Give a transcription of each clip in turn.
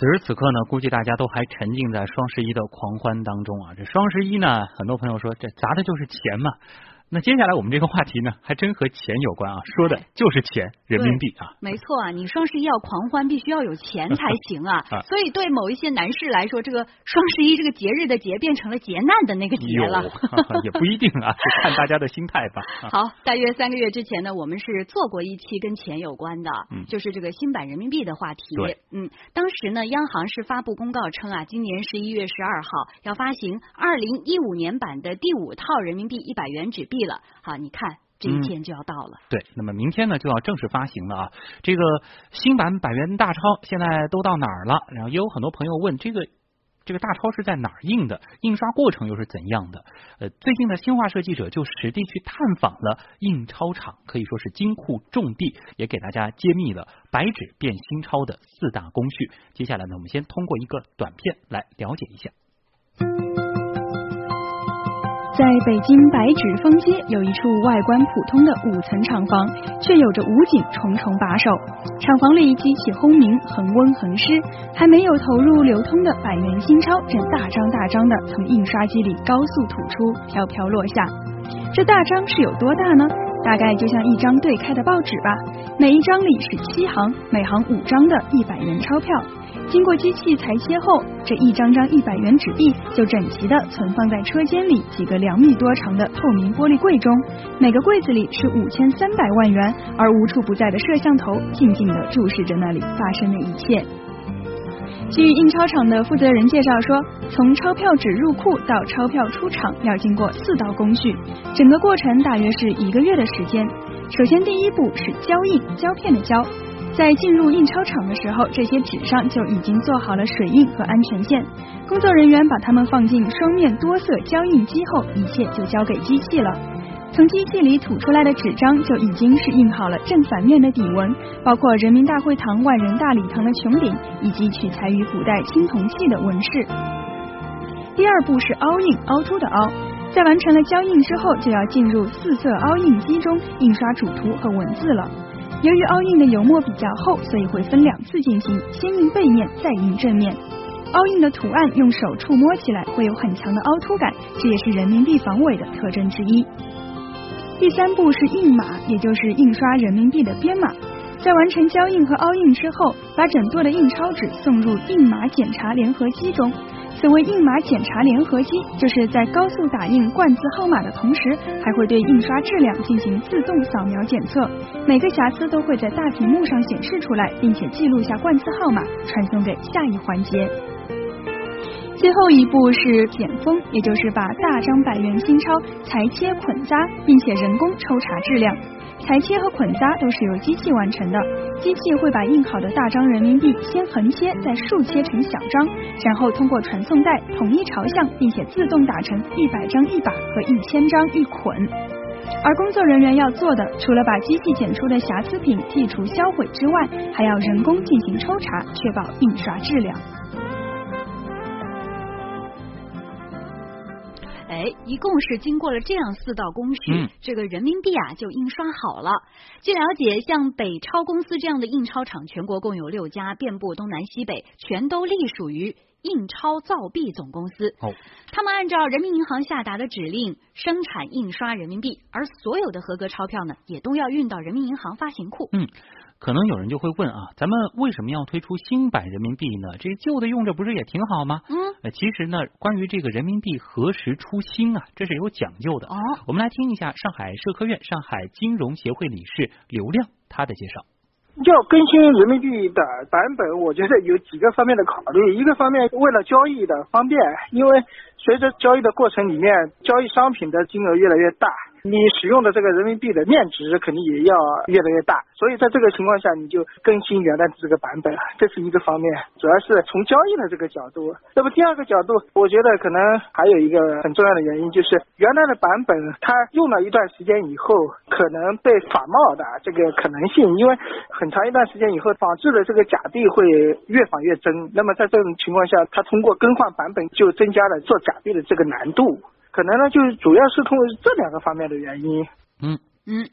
此时此刻呢，估计大家都还沉浸在双十一的狂欢当中啊！这双十一呢，很多朋友说这砸的就是钱嘛。那接下来我们这个话题呢，还真和钱有关啊，说的就是钱，人民币啊。没错啊，你双十一要狂欢，必须要有钱才行 啊。所以对某一些男士来说，这个双十一这个节日的节变成了劫难的那个劫了。也不一定啊，就看大家的心态吧。好，大约三个月之前呢，我们是做过一期跟钱有关的，就是这个新版人民币的话题。嗯，当时呢，央行是发布公告称啊，今年十一月十二号要发行二零一五年版的第五套人民币一百元纸币。了，好，你看这一天就要到了。对，那么明天呢就要正式发行了啊。这个新版百元大钞现在都到哪儿了？然后也有很多朋友问，这个这个大钞是在哪儿印的？印刷过程又是怎样的？呃，最近的新华社记者就实地去探访了印钞厂，可以说是金库重地，也给大家揭秘了白纸变新钞的四大工序。接下来呢，我们先通过一个短片来了解一下。在北京白纸坊街有一处外观普通的五层厂房，却有着武警重重把守。厂房里机器轰鸣，恒温恒湿，还没有投入流通的百元新钞正大张大张的从印刷机里高速吐出，飘飘落下。这大张是有多大呢？大概就像一张对开的报纸吧，每一张里是七行，每行五张的一百元钞票。经过机器裁切后，这一张张一百元纸币就整齐的存放在车间里几个两米多长的透明玻璃柜中，每个柜子里是五千三百万元，而无处不在的摄像头静静的注视着那里发生的一切。据印钞厂的负责人介绍说，从钞票纸入库到钞票出厂要经过四道工序，整个过程大约是一个月的时间。首先第一步是胶印，胶片的胶。在进入印钞厂的时候，这些纸上就已经做好了水印和安全线。工作人员把它们放进双面多色胶印机后，一切就交给机器了。从机器里吐出来的纸张就已经是印好了正反面的底纹，包括人民大会堂万人大礼堂的穹顶，以及取材于古代青铜器的纹饰。第二步是凹印，凹凸的凹。在完成了胶印之后，就要进入四色凹印机中印刷主图和文字了。由于凹印的油墨比较厚，所以会分两次进行，先印背面，再印正面。凹印的图案用手触摸起来会有很强的凹凸感，这也是人民币防伪的特征之一。第三步是印码，也就是印刷人民币的编码。在完成胶印和凹印之后，把整座的印钞纸送入印码检查联合机中。此为印码检查联合机，就是在高速打印冠字号码的同时，还会对印刷质量进行自动扫描检测，每个瑕疵都会在大屏幕上显示出来，并且记录下冠字号码，传送给下一环节。最后一步是剪封，也就是把大张百元新钞裁切捆扎，并且人工抽查质量。裁切和捆扎都是由机器完成的，机器会把印好的大张人民币先横切，再竖切成小张，然后通过传送带统一朝向，并且自动打成一百张一把和一千张一捆。而工作人员要做的，除了把机器检出的瑕疵品剔除销毁之外，还要人工进行抽查，确保印刷质量。哎，一共是经过了这样四道工序，这个人民币啊就印刷好了。据了解，像北超公司这样的印钞厂，全国共有六家，遍布东南西北，全都隶属于印钞造币总公司。哦，他们按照人民银行下达的指令生产印刷人民币，而所有的合格钞票呢，也都要运到人民银行发行库。嗯。可能有人就会问啊，咱们为什么要推出新版人民币呢？这旧的用着不是也挺好吗？嗯，呃，其实呢，关于这个人民币何时出新啊，这是有讲究的。哦，我们来听一下上海社科院上海金融协会理事刘亮他的介绍。要更新人民币的版本，我觉得有几个方面的考虑。一个方面，为了交易的方便，因为随着交易的过程里面，交易商品的金额越来越大。你使用的这个人民币的面值肯定也要越来越大，所以在这个情况下，你就更新原来的这个版本，这是一个方面，主要是从交易的这个角度。那么第二个角度，我觉得可能还有一个很重要的原因，就是原来的版本它用了一段时间以后，可能被仿冒的这个可能性，因为很长一段时间以后，仿制的这个假币会越仿越真。那么在这种情况下，它通过更换版本就增加了做假币的这个难度。可能呢，就是主要是通过这两个方面的原因。嗯嗯，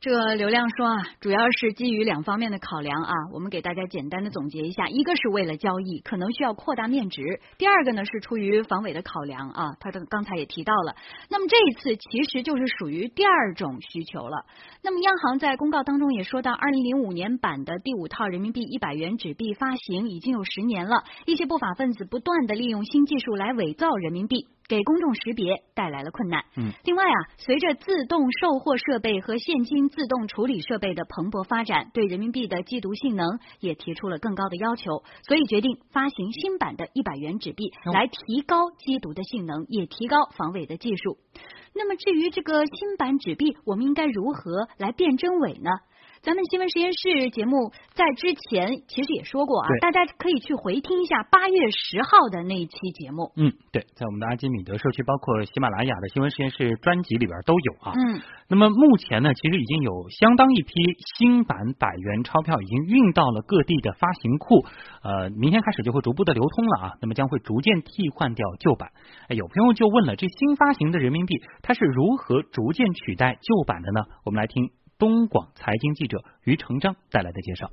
这个刘亮说啊，主要是基于两方面的考量啊，我们给大家简单的总结一下：一个是为了交易，可能需要扩大面值；第二个呢是出于防伪的考量啊。他的刚才也提到了，那么这一次其实就是属于第二种需求了。那么央行在公告当中也说到，二零零五年版的第五套人民币一百元纸币发行已经有十年了，一些不法分子不断的利用新技术来伪造人民币。给公众识别带来了困难。嗯，另外啊，随着自动售货设备和现金自动处理设备的蓬勃发展，对人民币的缉毒性能也提出了更高的要求，所以决定发行新版的一百元纸币，来提高缉毒的性能，也提高防伪的技术。那么至于这个新版纸币，我们应该如何来辨真伪呢？咱们新闻实验室节目在之前其实也说过啊，大家可以去回听一下八月十号的那一期节目。嗯，对，在我们的阿基米德社区，包括喜马拉雅的新闻实验室专辑里边都有啊。嗯，那么目前呢，其实已经有相当一批新版百元钞票已经运到了各地的发行库，呃，明天开始就会逐步的流通了啊。那么将会逐渐替换掉旧版。有朋友就问了，这新发行的人民币它是如何逐渐取代旧版的呢？我们来听。东广财经记者于成章带来的介绍。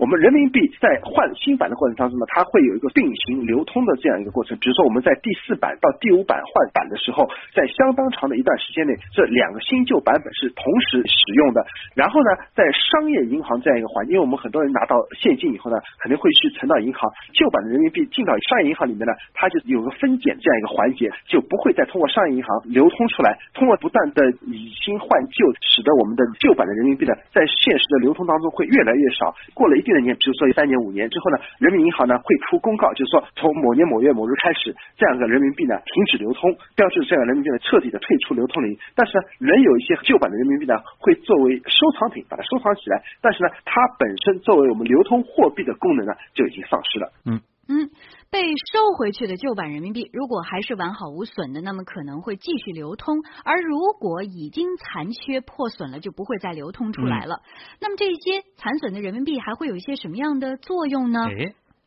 我们人民币在换新版的过程当中呢，它会有一个并行流通的这样一个过程。比如说我们在第四版到第五版换版的时候，在相当长的一段时间内，这两个新旧版本是同时使用的。然后呢，在商业银行这样一个环，因为我们很多人拿到现金以后呢，肯定会去存到银行。旧版的人民币进到商业银行里面呢，它就有个分拣这样一个环节，就不会再通过商业银行流通出来。通过不断的以新换旧，使得我们的旧版的人民币呢，在现实的流通当中会越来越少。过了一定的年，比如说三年、五年之后呢，人民银行呢会出公告，就是说从某年某月某日开始，这样的人民币呢停止流通，标志这样人民币呢彻底的退出流通领域。但是呢，仍有一些旧版的人民币呢会作为收藏品把它收藏起来，但是呢，它本身作为我们流通货币的功能呢就已经丧失了。嗯嗯。被收回去的旧版人民币，如果还是完好无损的，那么可能会继续流通；而如果已经残缺破损了，就不会再流通出来了。那么这些残损的人民币还会有一些什么样的作用呢？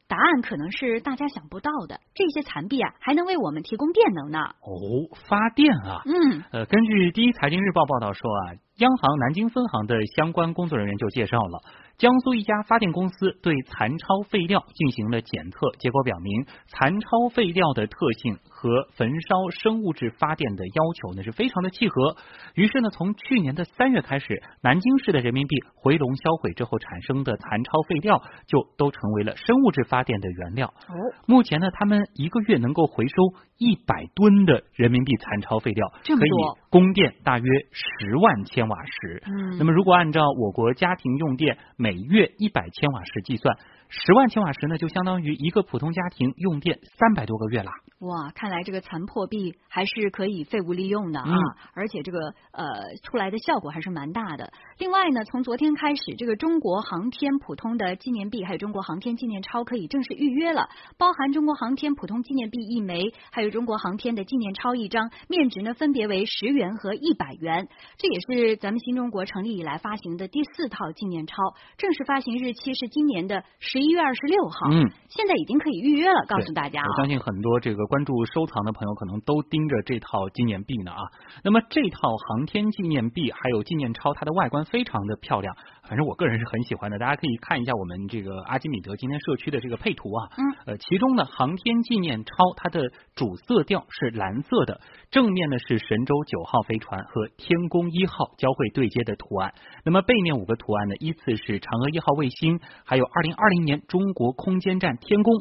答案可能是大家想不到的。这些残币啊，还能为我们提供电能呢。哦，发电啊。嗯。呃，根据第一财经日报报道说啊，央行南京分行的相关工作人员就介绍了。江苏一家发电公司对残超废料进行了检测，结果表明残超废料的特性和焚烧生物质发电的要求呢是非常的契合。于是呢，从去年的三月开始，南京市的人民币回笼销毁之后产生的残超废料就都成为了生物质发电的原料。哦，目前呢，他们一个月能够回收一百吨的人民币残超废料，可以供电大约十万千瓦时。嗯，那么如果按照我国家庭用电每每月一百千瓦时计算，十万千瓦时呢，就相当于一个普通家庭用电三百多个月了。哇，看来这个残破币还是可以废物利用的啊，而且这个呃出来的效果还是蛮大的。另外呢，从昨天开始，这个中国航天普通的纪念币还有中国航天纪念钞可以正式预约了，包含中国航天普通纪念币一枚，还有中国航天的纪念钞一张，面值呢分别为十元和一百元。这也是咱们新中国成立以来发行的第四套纪念钞，正式发行日期是今年的十一月二十六号。嗯，现在已经可以预约了，告诉大家。我相信很多这个。关注收藏的朋友可能都盯着这套纪念币呢啊，那么这套航天纪念币还有纪念钞，它的外观非常的漂亮，反正我个人是很喜欢的。大家可以看一下我们这个阿基米德今天社区的这个配图啊，嗯，呃，其中呢航天纪念钞它的主色调是蓝色的，正面呢是神舟九号飞船和天宫一号交会对接的图案，那么背面五个图案呢依次是嫦娥一号卫星，还有二零二零年中国空间站天宫。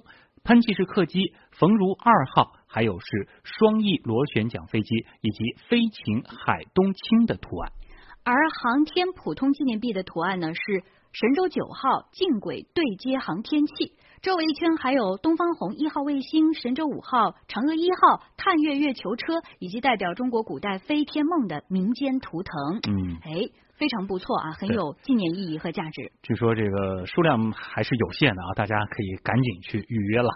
喷气式客机冯如二号，还有是双翼螺旋桨飞机以及飞禽海东青的图案。而航天普通纪念币的图案呢是神舟九号近轨对接航天器，周围一圈还有东方红一号卫星、神舟五号、嫦娥一号探月月球车以及代表中国古代飞天梦的民间图腾。嗯，哎。非常不错啊，很有纪念意义和价值。据说这个数量还是有限的啊，大家可以赶紧去预约了。